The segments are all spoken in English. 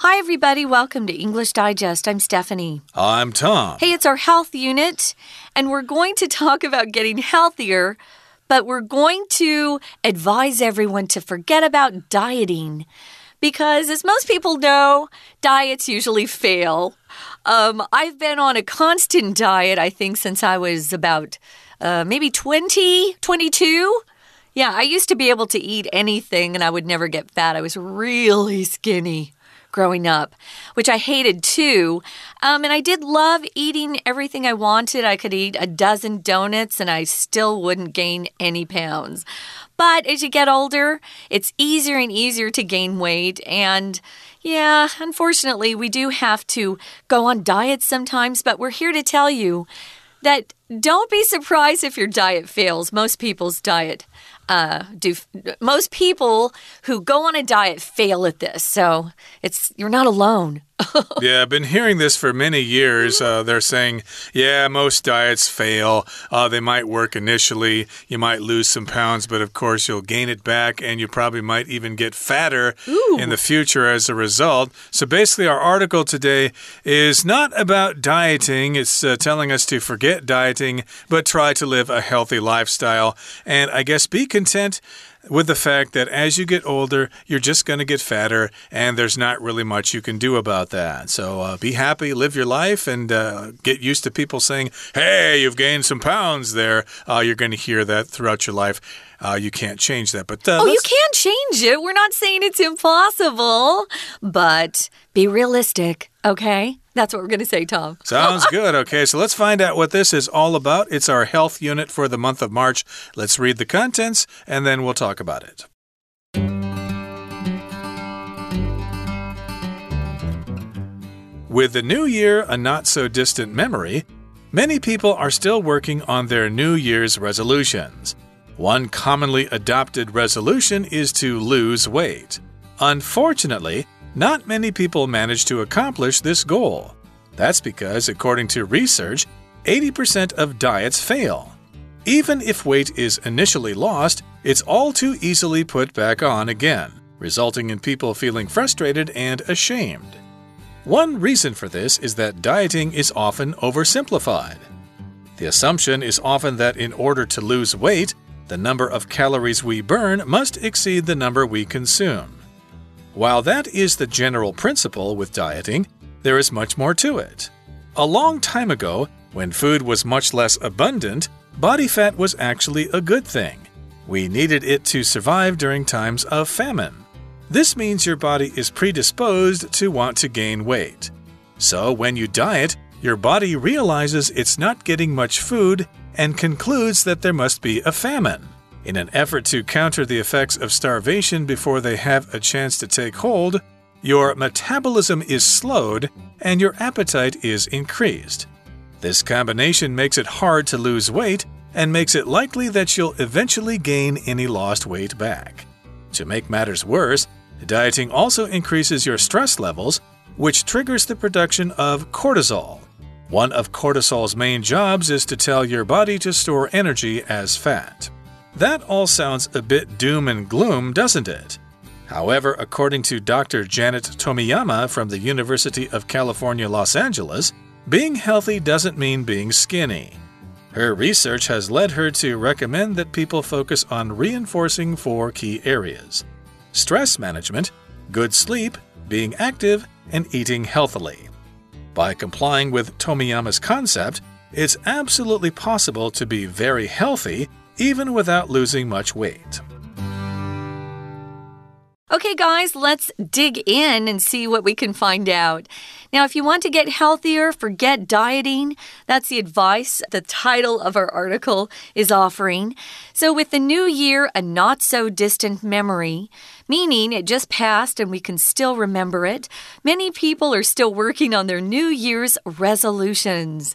Hi, everybody. Welcome to English Digest. I'm Stephanie. I'm Tom. Hey, it's our health unit, and we're going to talk about getting healthier, but we're going to advise everyone to forget about dieting. Because, as most people know, diets usually fail. Um, I've been on a constant diet, I think, since I was about uh, maybe 20, 22. Yeah, I used to be able to eat anything and I would never get fat. I was really skinny growing up, which I hated too. Um, and I did love eating everything I wanted. I could eat a dozen donuts and I still wouldn't gain any pounds. But as you get older, it's easier and easier to gain weight. And yeah, unfortunately, we do have to go on diets sometimes, but we're here to tell you that don't be surprised if your diet fails. Most people's diet uh, do most people who go on a diet fail at this. So it's you're not alone. yeah, I've been hearing this for many years. Uh, they're saying, yeah, most diets fail. Uh, they might work initially. You might lose some pounds, but of course, you'll gain it back, and you probably might even get fatter Ooh. in the future as a result. So basically, our article today is not about dieting. It's uh, telling us to forget dieting, but try to live a healthy lifestyle. And I guess be content with the fact that as you get older, you're just going to get fatter, and there's not really much you can do about that. So uh, be happy, live your life, and uh, get used to people saying, Hey, you've gained some pounds there. Uh, you're going to hear that throughout your life. Uh, you can't change that. But uh, oh, you can change it. We're not saying it's impossible, but be realistic, okay? That's what we're going to say, Tom. Sounds good. Okay, so let's find out what this is all about. It's our health unit for the month of March. Let's read the contents and then we'll talk about it. With the new year a not so distant memory, many people are still working on their New Year's resolutions. One commonly adopted resolution is to lose weight. Unfortunately, not many people manage to accomplish this goal. That's because, according to research, 80% of diets fail. Even if weight is initially lost, it's all too easily put back on again, resulting in people feeling frustrated and ashamed. One reason for this is that dieting is often oversimplified. The assumption is often that in order to lose weight, the number of calories we burn must exceed the number we consume. While that is the general principle with dieting, there is much more to it. A long time ago, when food was much less abundant, body fat was actually a good thing. We needed it to survive during times of famine. This means your body is predisposed to want to gain weight. So, when you diet, your body realizes it's not getting much food and concludes that there must be a famine. In an effort to counter the effects of starvation before they have a chance to take hold, your metabolism is slowed and your appetite is increased. This combination makes it hard to lose weight and makes it likely that you'll eventually gain any lost weight back. To make matters worse, dieting also increases your stress levels, which triggers the production of cortisol. One of cortisol's main jobs is to tell your body to store energy as fat. That all sounds a bit doom and gloom, doesn't it? However, according to Dr. Janet Tomiyama from the University of California, Los Angeles, being healthy doesn't mean being skinny. Her research has led her to recommend that people focus on reinforcing four key areas stress management, good sleep, being active, and eating healthily. By complying with Tomiyama's concept, it's absolutely possible to be very healthy even without losing much weight. Okay, guys, let's dig in and see what we can find out. Now, if you want to get healthier, forget dieting. That's the advice the title of our article is offering. So, with the new year, a not so distant memory, meaning it just passed and we can still remember it, many people are still working on their New Year's resolutions.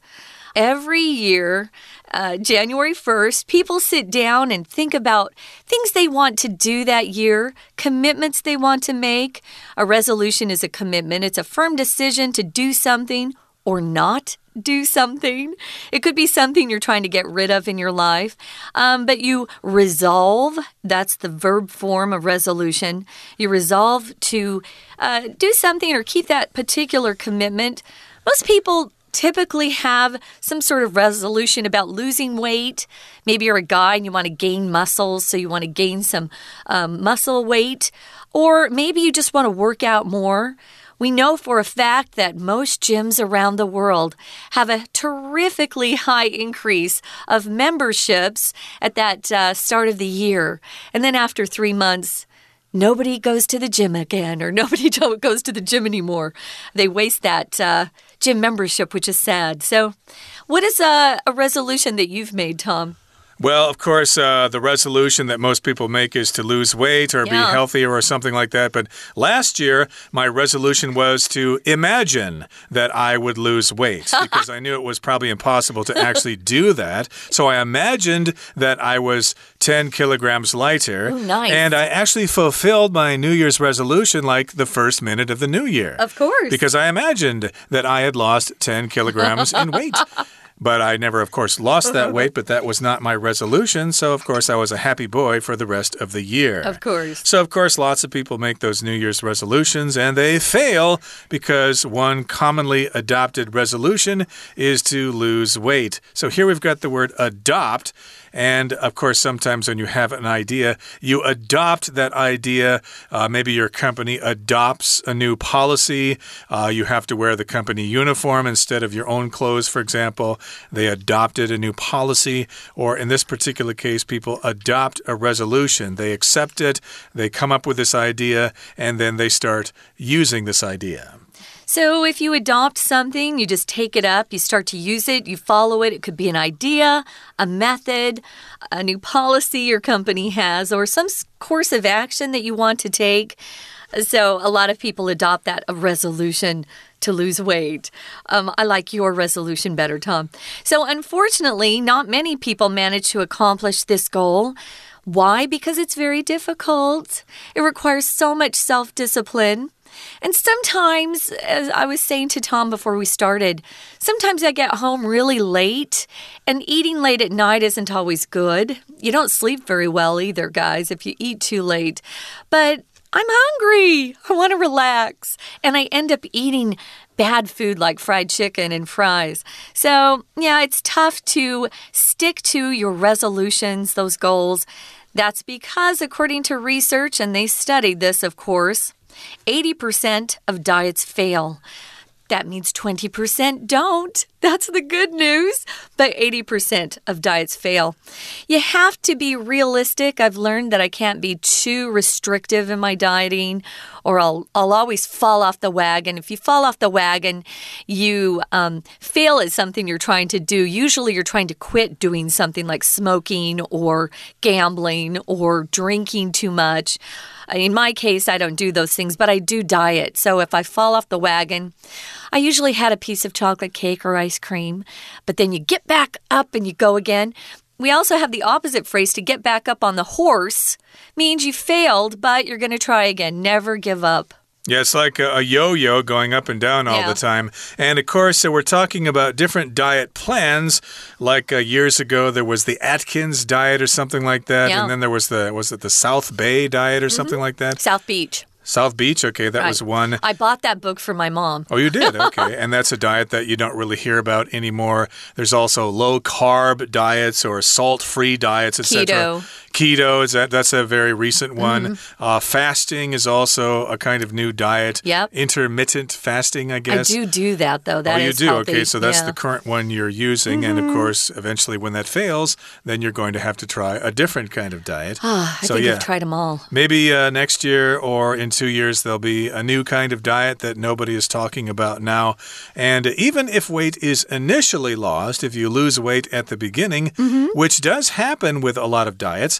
Every year, uh, January 1st, people sit down and think about things they want to do that year, commitments they want to make. A resolution is a commitment, it's a firm decision to do something or not do something. It could be something you're trying to get rid of in your life, um, but you resolve that's the verb form of resolution. You resolve to uh, do something or keep that particular commitment. Most people typically have some sort of resolution about losing weight. Maybe you're a guy and you want to gain muscles, so you want to gain some um, muscle weight. Or maybe you just want to work out more. We know for a fact that most gyms around the world have a terrifically high increase of memberships at that uh, start of the year. And then after three months, nobody goes to the gym again or nobody goes to the gym anymore. They waste that uh, gym membership, which is sad. So, what is a, a resolution that you've made, Tom? Well, of course, uh, the resolution that most people make is to lose weight or yeah. be healthier or something like that. But last year, my resolution was to imagine that I would lose weight because I knew it was probably impossible to actually do that. So I imagined that I was 10 kilograms lighter. Ooh, nice. And I actually fulfilled my New Year's resolution like the first minute of the new year. Of course. Because I imagined that I had lost 10 kilograms in weight. But I never, of course, lost that weight, but that was not my resolution. So, of course, I was a happy boy for the rest of the year. Of course. So, of course, lots of people make those New Year's resolutions and they fail because one commonly adopted resolution is to lose weight. So, here we've got the word adopt. And of course, sometimes when you have an idea, you adopt that idea. Uh, maybe your company adopts a new policy. Uh, you have to wear the company uniform instead of your own clothes, for example. They adopted a new policy. Or in this particular case, people adopt a resolution. They accept it, they come up with this idea, and then they start using this idea. So, if you adopt something, you just take it up, you start to use it, you follow it. It could be an idea, a method, a new policy your company has, or some course of action that you want to take. So, a lot of people adopt that a resolution to lose weight. Um, I like your resolution better, Tom. So, unfortunately, not many people manage to accomplish this goal. Why? Because it's very difficult. It requires so much self discipline. And sometimes, as I was saying to Tom before we started, sometimes I get home really late, and eating late at night isn't always good. You don't sleep very well either, guys, if you eat too late. But I'm hungry. I want to relax. And I end up eating bad food like fried chicken and fries. So, yeah, it's tough to stick to your resolutions, those goals. That's because, according to research, and they studied this, of course, 80% of diets fail. That means 20% don't. That's the good news. But 80% of diets fail. You have to be realistic. I've learned that I can't be too restrictive in my dieting or I'll, I'll always fall off the wagon. If you fall off the wagon, you um, fail at something you're trying to do. Usually you're trying to quit doing something like smoking or gambling or drinking too much. In my case, I don't do those things, but I do diet. So if I fall off the wagon, I usually had a piece of chocolate cake or ice cream, but then you get back up and you go again. We also have the opposite phrase to get back up on the horse means you failed, but you're going to try again. Never give up. Yeah, it's like a, a yo yo going up and down all yeah. the time. And of course, so we're talking about different diet plans. Like uh, years ago, there was the Atkins diet or something like that. Yeah. And then there was the, was it the South Bay diet or mm -hmm. something like that? South Beach. South Beach, okay, that was one. I bought that book for my mom. Oh, you did? Okay. and that's a diet that you don't really hear about anymore. There's also low carb diets or salt free diets, etc. Keto. Keto is that that's a very recent one. Mm -hmm. uh, fasting is also a kind of new diet. Yep. Intermittent fasting, I guess. I do do that though. That oh, you do. Healthy. Okay, so that's yeah. the current one you're using, mm -hmm. and of mm-hmm. course, eventually, when that fails, then you're going to have to try a different kind of diet. Ah, I so, think yeah, I've tried them all. Maybe uh, next year or in two years there'll be a new kind of diet that nobody is talking about now. And even if weight is initially lost, if you lose weight at the beginning, mm -hmm. which does happen with a lot of diets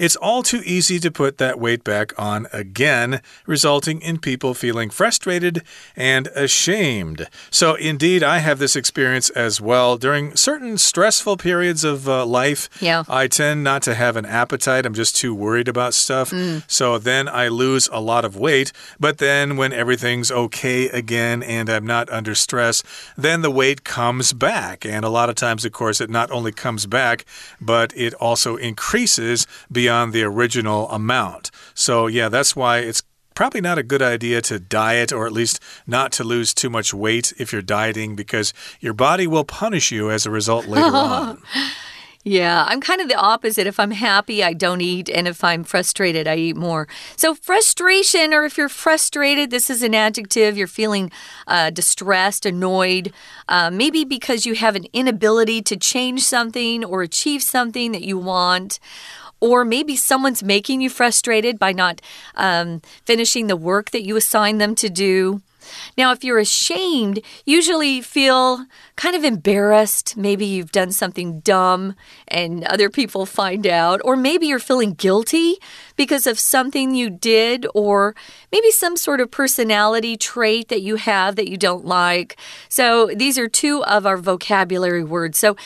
it's all too easy to put that weight back on again, resulting in people feeling frustrated and ashamed. So, indeed, I have this experience as well. During certain stressful periods of uh, life, yeah. I tend not to have an appetite. I'm just too worried about stuff. Mm. So then I lose a lot of weight. But then when everything's okay again and I'm not under stress, then the weight comes back. And a lot of times, of course, it not only comes back, but it also increases beyond the original amount. So, yeah, that's why it's probably not a good idea to diet or at least not to lose too much weight if you're dieting because your body will punish you as a result later on. Yeah, I'm kind of the opposite. If I'm happy, I don't eat. And if I'm frustrated, I eat more. So, frustration, or if you're frustrated, this is an adjective. You're feeling uh, distressed, annoyed, uh, maybe because you have an inability to change something or achieve something that you want. Or maybe someone's making you frustrated by not um, finishing the work that you assigned them to do. Now, if you're ashamed, usually feel kind of embarrassed. Maybe you've done something dumb and other people find out. Or maybe you're feeling guilty because of something you did, or maybe some sort of personality trait that you have that you don't like. So, these are two of our vocabulary words. So,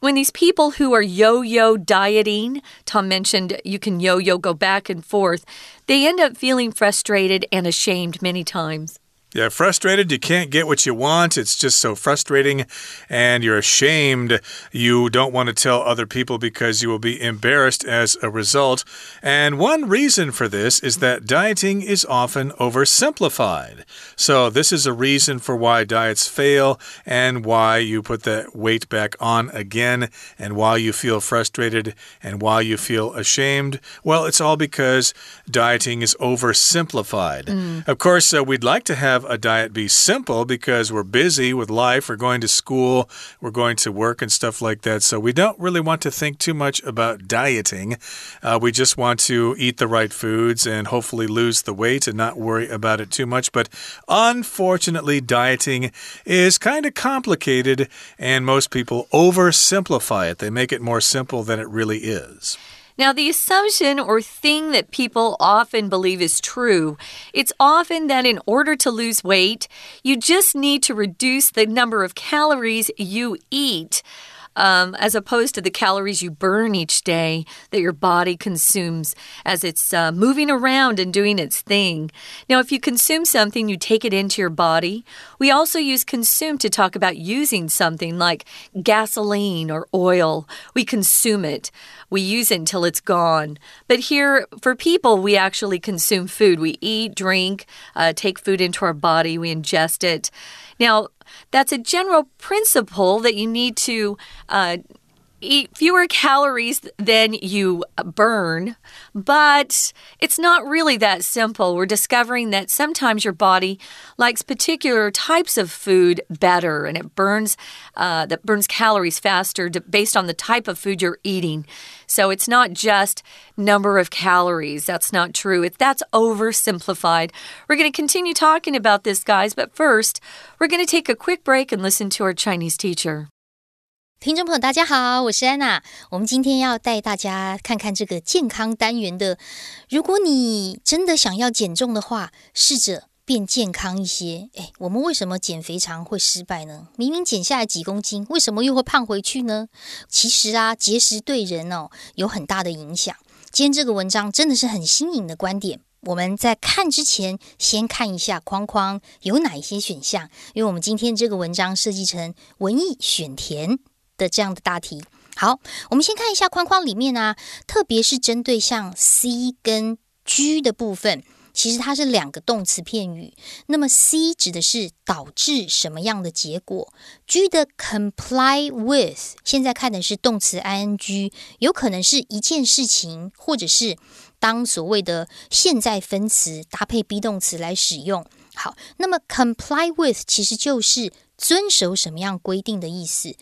when these people who are yo yo dieting, Tom mentioned you can yo yo go back and forth, they end up feeling frustrated and ashamed many times. Yeah, frustrated. You can't get what you want. It's just so frustrating. And you're ashamed. You don't want to tell other people because you will be embarrassed as a result. And one reason for this is that dieting is often oversimplified. So, this is a reason for why diets fail and why you put the weight back on again and why you feel frustrated and why you feel ashamed. Well, it's all because dieting is oversimplified. Mm. Of course, uh, we'd like to have a diet be simple because we're busy with life, we're going to school, we're going to work and stuff like that. So we don't really want to think too much about dieting. Uh, we just want to eat the right foods and hopefully lose the weight and not worry about it too much. But unfortunately, dieting is kind of complicated and most people oversimplify it. They make it more simple than it really is. Now, the assumption or thing that people often believe is true, it's often that in order to lose weight, you just need to reduce the number of calories you eat um, as opposed to the calories you burn each day that your body consumes as it's uh, moving around and doing its thing. Now, if you consume something, you take it into your body. We also use consume to talk about using something like gasoline or oil. We consume it, we use it until it's gone. But here, for people, we actually consume food. We eat, drink, uh, take food into our body, we ingest it. Now, that's a general principle that you need to uh, eat fewer calories than you burn, but it's not really that simple. We're discovering that sometimes your body likes particular types of food better, and it burns uh, that burns calories faster based on the type of food you're eating. So it's not just number of calories. That's not true. That's oversimplified. We're going to continue talking about this, guys, but first, we're going to take a quick break and listen to our Chinese teacher. 听众朋友，大家好，我是安娜。我们今天要带大家看看这个健康单元的。如果你真的想要减重的话，试着变健康一些。诶，我们为什么减肥常会失败呢？明明减下来几公斤，为什么又会胖回去呢？其实啊，节食对人哦有很大的影响。今天这个文章真的是很新颖的观点。我们在看之前，先看一下框框有哪一些选项，因为我们今天这个文章设计成文艺选填。的这样的大题，好，我们先看一下框框里面啊，特别是针对像 C 跟 G 的部分，其实它是两个动词片语。那么 C 指的是导致什么样的结果？G 的 comply with 现在看的是动词 ing，有可能是一件事情，或者是当所谓的现在分词搭配 be 动词来使用。好，那么 comply with 其实就是遵守什么样规定的意思。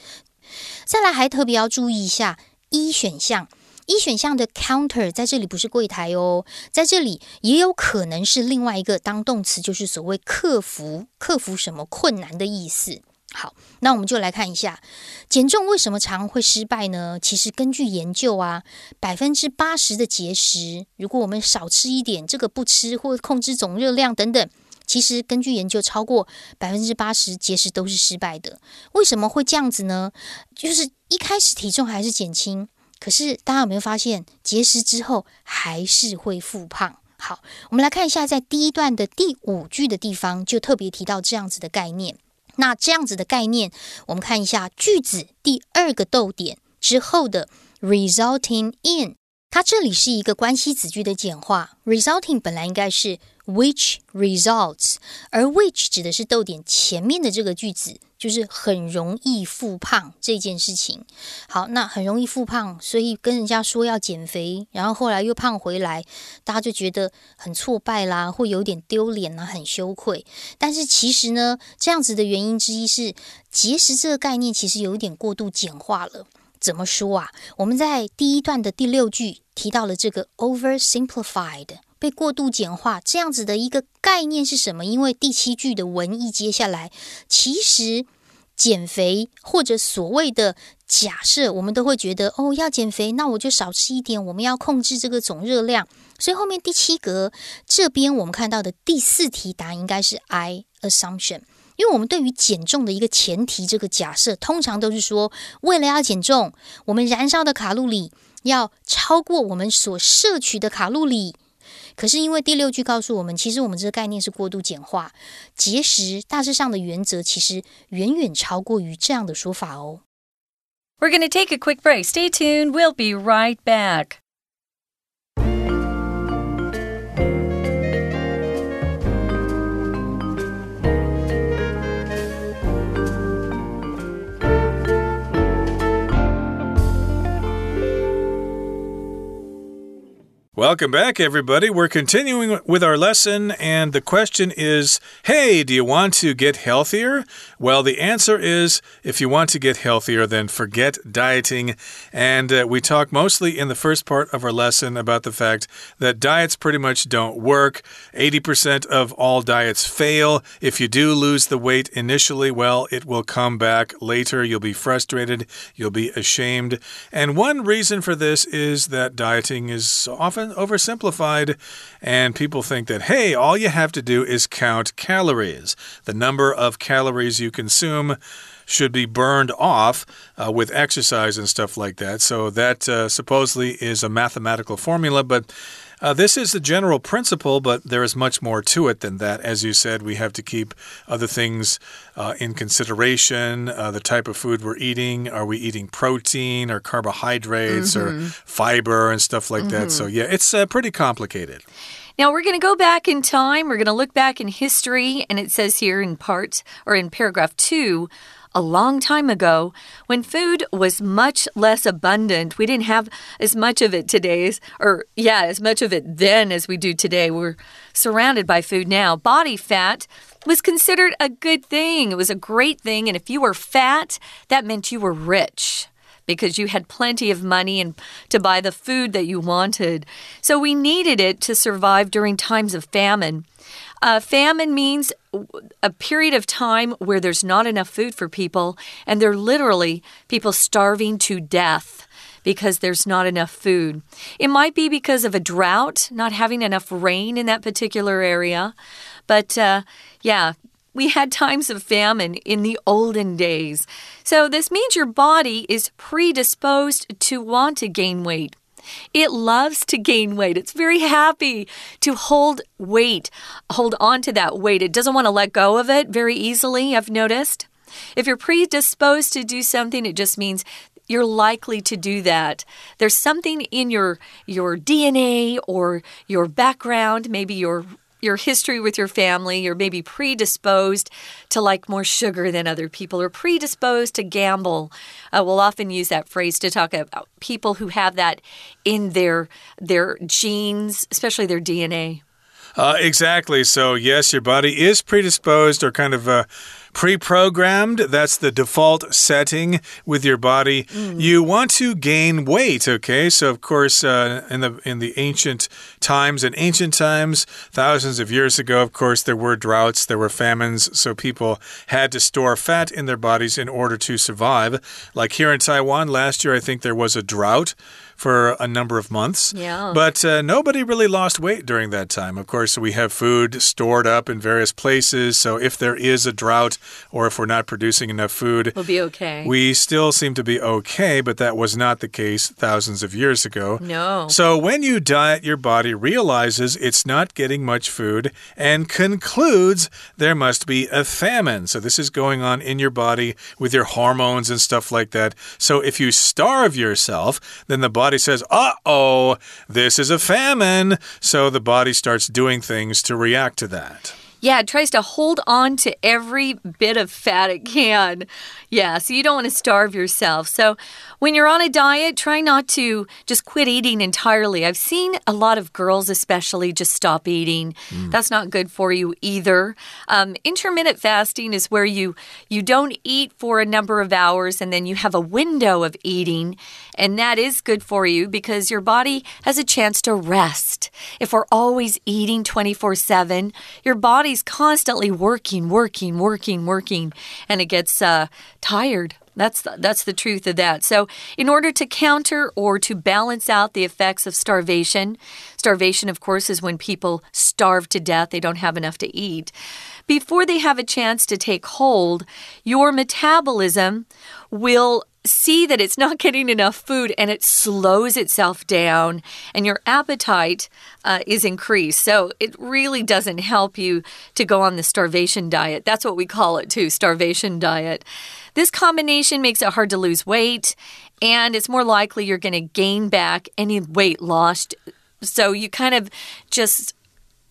再来，还特别要注意一下一选项，一选项的 counter 在这里不是柜台哦，在这里也有可能是另外一个当动词，就是所谓克服、克服什么困难的意思。好，那我们就来看一下减重为什么常会失败呢？其实根据研究啊，百分之八十的节食，如果我们少吃一点，这个不吃或控制总热量等等，其实根据研究，超过百分之八十节食都是失败的。为什么会这样子呢？就是一开始体重还是减轻，可是大家有没有发现，节食之后还是会复胖？好，我们来看一下，在第一段的第五句的地方，就特别提到这样子的概念。那这样子的概念，我们看一下句子第二个逗点之后的 resulting in，它这里是一个关系子句的简化。resulting 本来应该是 which results，而 which 指的是逗点前面的这个句子。就是很容易复胖这件事情。好，那很容易复胖，所以跟人家说要减肥，然后后来又胖回来，大家就觉得很挫败啦，会有点丢脸啊，很羞愧。但是其实呢，这样子的原因之一是节食这个概念其实有一点过度简化了。怎么说啊？我们在第一段的第六句提到了这个 oversimplified。被过度简化这样子的一个概念是什么？因为第七句的文意接下来，其实减肥或者所谓的假设，我们都会觉得哦，要减肥，那我就少吃一点。我们要控制这个总热量，所以后面第七格这边我们看到的第四题答案应该是 I assumption，因为我们对于减重的一个前提，这个假设通常都是说，为了要减重，我们燃烧的卡路里要超过我们所摄取的卡路里。可是因为第六句告诉我们，其实我们这个概念是过度简化，节食大致上的原则其实远远超过于这样的说法哦。We're going to take a quick break. Stay tuned. We'll be right back. Welcome back, everybody. We're continuing with our lesson, and the question is Hey, do you want to get healthier? Well, the answer is if you want to get healthier, then forget dieting. And uh, we talk mostly in the first part of our lesson about the fact that diets pretty much don't work. 80% of all diets fail. If you do lose the weight initially, well, it will come back later. You'll be frustrated, you'll be ashamed. And one reason for this is that dieting is often oversimplified, and people think that, hey, all you have to do is count calories. The number of calories you consume should be burned off uh, with exercise and stuff like that. So, that uh, supposedly is a mathematical formula, but uh, this is the general principle, but there is much more to it than that. As you said, we have to keep other things uh, in consideration uh, the type of food we're eating. Are we eating protein or carbohydrates mm -hmm. or mm-hmm. fiber and stuff like mm -hmm. that? So, mm-hmm. yeah, it's uh, pretty complicated. Now we're going to go back in time. We're going to look back in history, and it says here in part or in paragraph two a long time ago when food was much less abundant. We didn't have as much of it today, or yeah, as much of it then as we do today. We're surrounded by food now. Body fat was considered a good thing, it was a great thing. And if you were fat, that meant you were rich because you had plenty of money and to buy the food that you wanted. So we needed it to survive during times of famine. Uh, famine means a period of time where there's not enough food for people, and they're literally people starving to death because there's not enough food. It might be because of a drought, not having enough rain in that particular area. But uh, yeah, we had times of famine in the olden days. So, this means your body is predisposed to want to gain weight. It loves to gain weight. It's very happy to hold weight, hold on to that weight. It doesn't want to let go of it very easily, I've noticed. If you're predisposed to do something, it just means you're likely to do that. There's something in your your DNA or your background, maybe your your history with your family, you're maybe predisposed to like more sugar than other people or predisposed to gamble. Uh, we'll often use that phrase to talk about people who have that in their their genes, especially their DNA. Uh, exactly. So, yes, your body is predisposed or kind of uh, pre programmed. That's the default setting with your body. Mm. You want to gain weight, okay? So, of course, uh, in, the, in the ancient times, in ancient times, thousands of years ago, of course, there were droughts, there were famines, so people had to store fat in their bodies in order to survive. Like here in Taiwan, last year, I think there was a drought for a number of months. Yeah. But uh, nobody really lost weight during that time. Of course, we have food stored up in various places. So if there is a drought or if we're not producing enough food, we'll be okay. We still seem to be okay, but that was not the case thousands of years ago. No. So when you diet, your body realizes it's not getting much food and concludes there must be a famine. So this is going on in your body with your hormones and stuff like that. So if you starve yourself, then the body body says, uh oh, this is a famine. So the body starts doing things to react to that. Yeah, it tries to hold on to every bit of fat it can. Yeah, so you don't want to starve yourself. So when you're on a diet, try not to just quit eating entirely. I've seen a lot of girls, especially, just stop eating. Mm. That's not good for you either. Um, intermittent fasting is where you you don't eat for a number of hours and then you have a window of eating, and that is good for you because your body has a chance to rest. If we're always eating 24 7, your body's constantly working, working, working, working, and it gets uh, tired. That's the, that's the truth of that. So, in order to counter or to balance out the effects of starvation, starvation, of course, is when people starve to death, they don't have enough to eat. Before they have a chance to take hold, your metabolism will see that it's not getting enough food and it slows itself down and your appetite uh, is increased. So it really doesn't help you to go on the starvation diet. That's what we call it too starvation diet. This combination makes it hard to lose weight and it's more likely you're going to gain back any weight lost. So you kind of just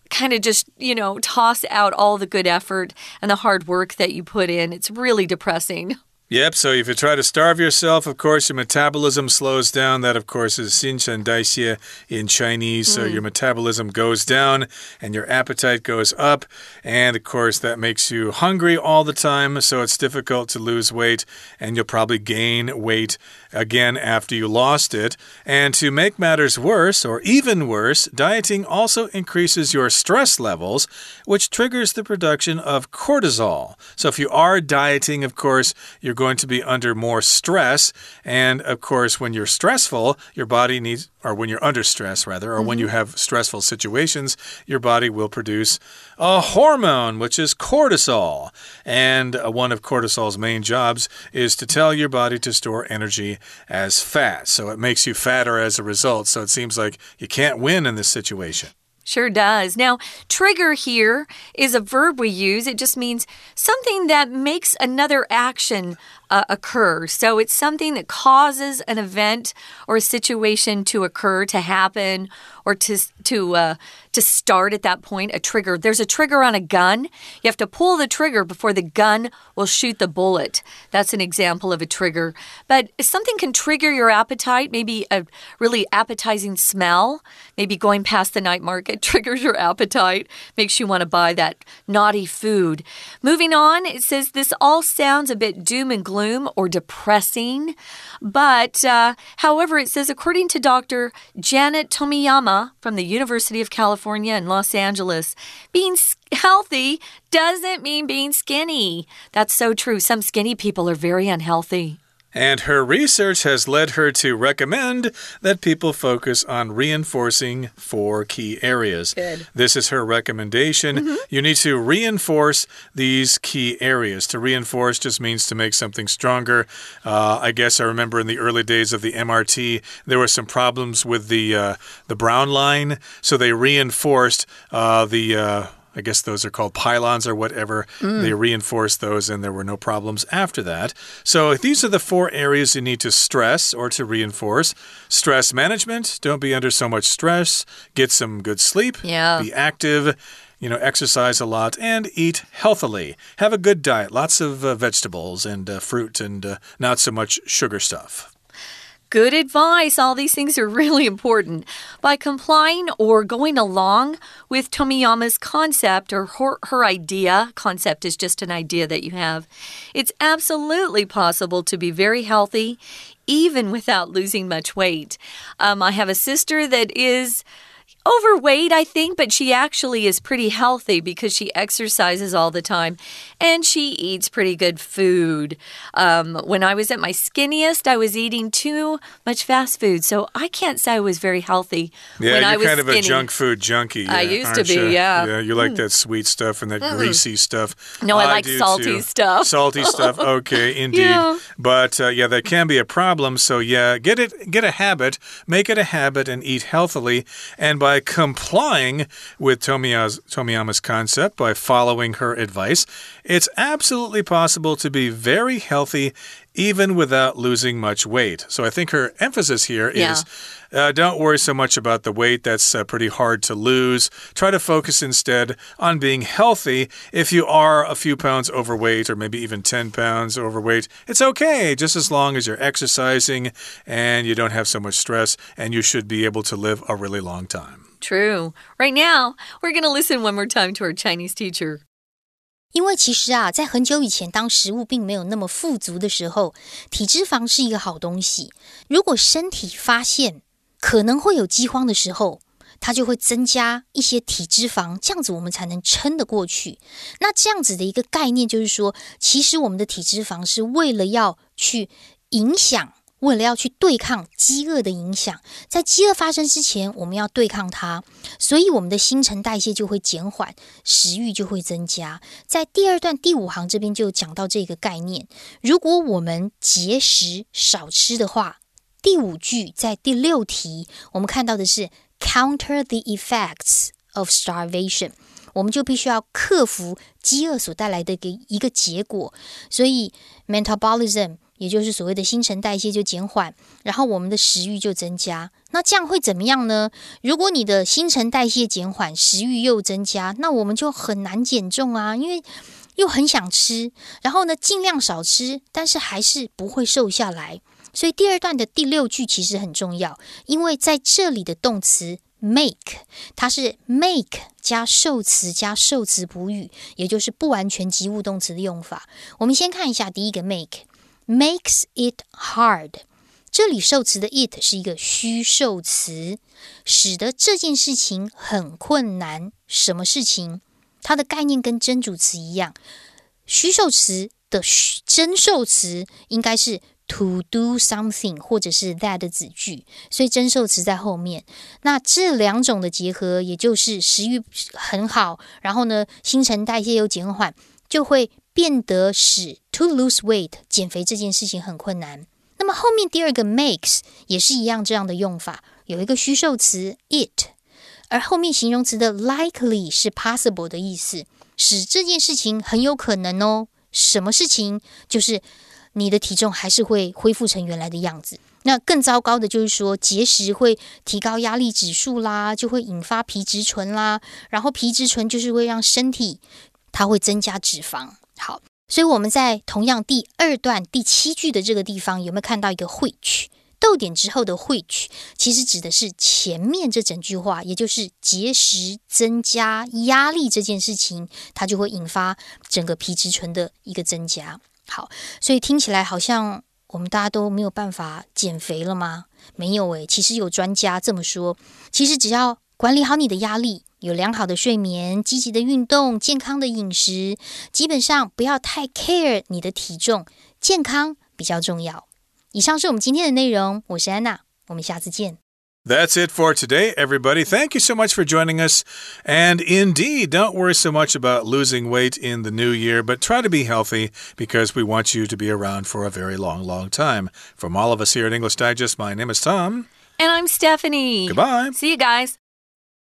kind of just, you know, toss out all the good effort and the hard work that you put in. It's really depressing. Yep, so if you try to starve yourself, of course, your metabolism slows down. That, of course, is 新陈代谢 in Chinese. So mm. your metabolism goes down and your appetite goes up. And, of course, that makes you hungry all the time. So it's difficult to lose weight. And you'll probably gain weight again after you lost it. And to make matters worse, or even worse, dieting also increases your stress levels, which triggers the production of cortisol. So if you are dieting, of course, you're going to be under more stress. And of course, when you're stressful, your body needs, or when you're under stress, rather, or mm -hmm. when you mm-hmm. have stressful situations, your body will produce a hormone, which is cortisol. And uh, one of cortisol's main jobs is to tell your body to store energy as fat. So it makes you fatter as a result. So it seems like you can't win in this situation. Sure does. Now, trigger here is a verb we use. It just means something that makes another action uh, occur. So it's something that causes an event or a situation to occur, to happen, or to to uh, to start at that point. A trigger. There's a trigger on a gun. You have to pull the trigger before the gun will shoot the bullet. That's an example of a trigger. But if something can trigger your appetite, maybe a really appetizing smell, maybe going past the night market triggers your appetite, makes you want to buy that naughty food. Moving on, it says this all sounds a bit doom and gloom gloom or depressing. But, uh, however, it says, according to Dr. Janet Tomiyama from the University of California in Los Angeles, being healthy doesn't mean being skinny. That's so true. Some skinny people are very unhealthy. And her research has led her to recommend that people focus on reinforcing four key areas. Good. This is her recommendation. Mm -hmm. You need to reinforce these key areas. To reinforce just means to make something stronger. Uh, I guess I remember in the early days of the MRT, there were some problems with the uh, the brown line, so they reinforced uh, the uh, I guess those are called pylons or whatever. Mm. They reinforced those and there were no problems after that. So these are the four areas you need to stress or to reinforce. Stress management, don't be under so much stress. Get some good sleep. Yeah. Be active you know, exercise a lot and eat healthily. Have a good diet, lots of uh, vegetables and uh, fruit and uh, not so much sugar stuff. Good advice. All these things are really important. By complying or going along with Tomiyama's concept or her, her, idea, concept is just an idea that you have, it's absolutely possible to be very healthy even without losing much weight. Um, I have a sister that is overweight, I think, but she actually is pretty healthy because she exercises all the time and she eats pretty good food. Um, when I was at my skinniest, I was eating too much fast food, so I can't say I was very healthy. Yeah, when you're I was kind skinny. of a junk food junkie. Yeah, I used to be, you? yeah. Yeah, you like that sweet stuff and that greasy stuff. No, I like salty too. stuff. Salty stuff. Okay, indeed. Yeah. But uh, yeah, that can be a problem. So yeah, get it, get a habit, make it a habit, and eat healthily. And by complying with Tomiya's, Tomiyama's concept, by following her advice, it's absolutely possible to be very healthy even without losing much weight. So I think her emphasis here is. Yeah. Uh, don't worry so much about the weight. That's uh, pretty hard to lose. Try to focus instead on being healthy. If you are a few pounds overweight or maybe even 10 pounds overweight, it's okay, just as long as you're exercising and you don't have so much stress, and you should be able to live a really long time. True. Right now, we're going to listen one more time to our Chinese teacher. 因为其实啊，在很久以前，当食物并没有那么富足的时候，体脂肪是一个好东西。如果身体发现可能会有饥荒的时候，它就会增加一些体脂肪，这样子我们才能撑得过去。那这样子的一个概念就是说，其实我们的体脂肪是为了要去影响。 为了要去对抗饥饿的影响，在饥饿发生之前，我们要对抗它，所以我们的新陈代谢就会减缓，食欲就会增加。在第二段第五行这边就讲到这个概念：如果我们节食少吃的话，第五句在第六题，我们看到的是 counter the effects of starvation，我们就必须要克服饥饿所带来的一个一个结果，所以 metabolism。也就是所谓的新陈代谢就减缓，然后我们的食欲就增加。那这样会怎么样呢？如果你的新陈代谢减缓，食欲又增加，那我们就很难减重啊，因为又很想吃，然后呢尽量少吃，但是还是不会瘦下来。所以第二段的第六句其实很重要，因为在这里的动词 make 它是 make 加受词加受词补语，也就是不完全及物动词的用法。我们先看一下第一个 make。Makes it hard。这里受词的 it 是一个虚受词，使得这件事情很困难。什么事情？它的概念跟真主词一样，虚受词的真受词应该是 to do something 或者是 that 的子句，所以真受词在后面。那这两种的结合，也就是食欲很好，然后呢新陈代谢又减缓，就会。变得使 to lose weight 减肥这件事情很困难。那么后面第二个 makes 也是一样这样的用法，有一个虚受词 it，而后面形容词的 likely 是 possible 的意思，使这件事情很有可能哦。什么事情？就是你的体重还是会恢复成原来的样子。那更糟糕的就是说，节食会提高压力指数啦，就会引发皮质醇啦，然后皮质醇就是会让身体它会增加脂肪。好，所以我们在同样第二段第七句的这个地方，有没有看到一个会取逗点之后的会取其实指的是前面这整句话，也就是节食增加压力这件事情，它就会引发整个皮质醇的一个增加。好，所以听起来好像我们大家都没有办法减肥了吗？没有诶，其实有专家这么说，其实只要管理好你的压力。有良好的睡眠、积极的运动、健康的饮食，基本上不要太 care 你的体重，健康比较重要。以上是我们今天的内容，我是安娜，我们下次见。That's it for today, everybody. Thank you so much for joining us. And indeed, don't worry so much about losing weight in the new year, but try to be healthy because we want you to be around for a very long, long time. From all of us here at English Digest, my name is Tom. And I'm Stephanie. Goodbye. See you guys.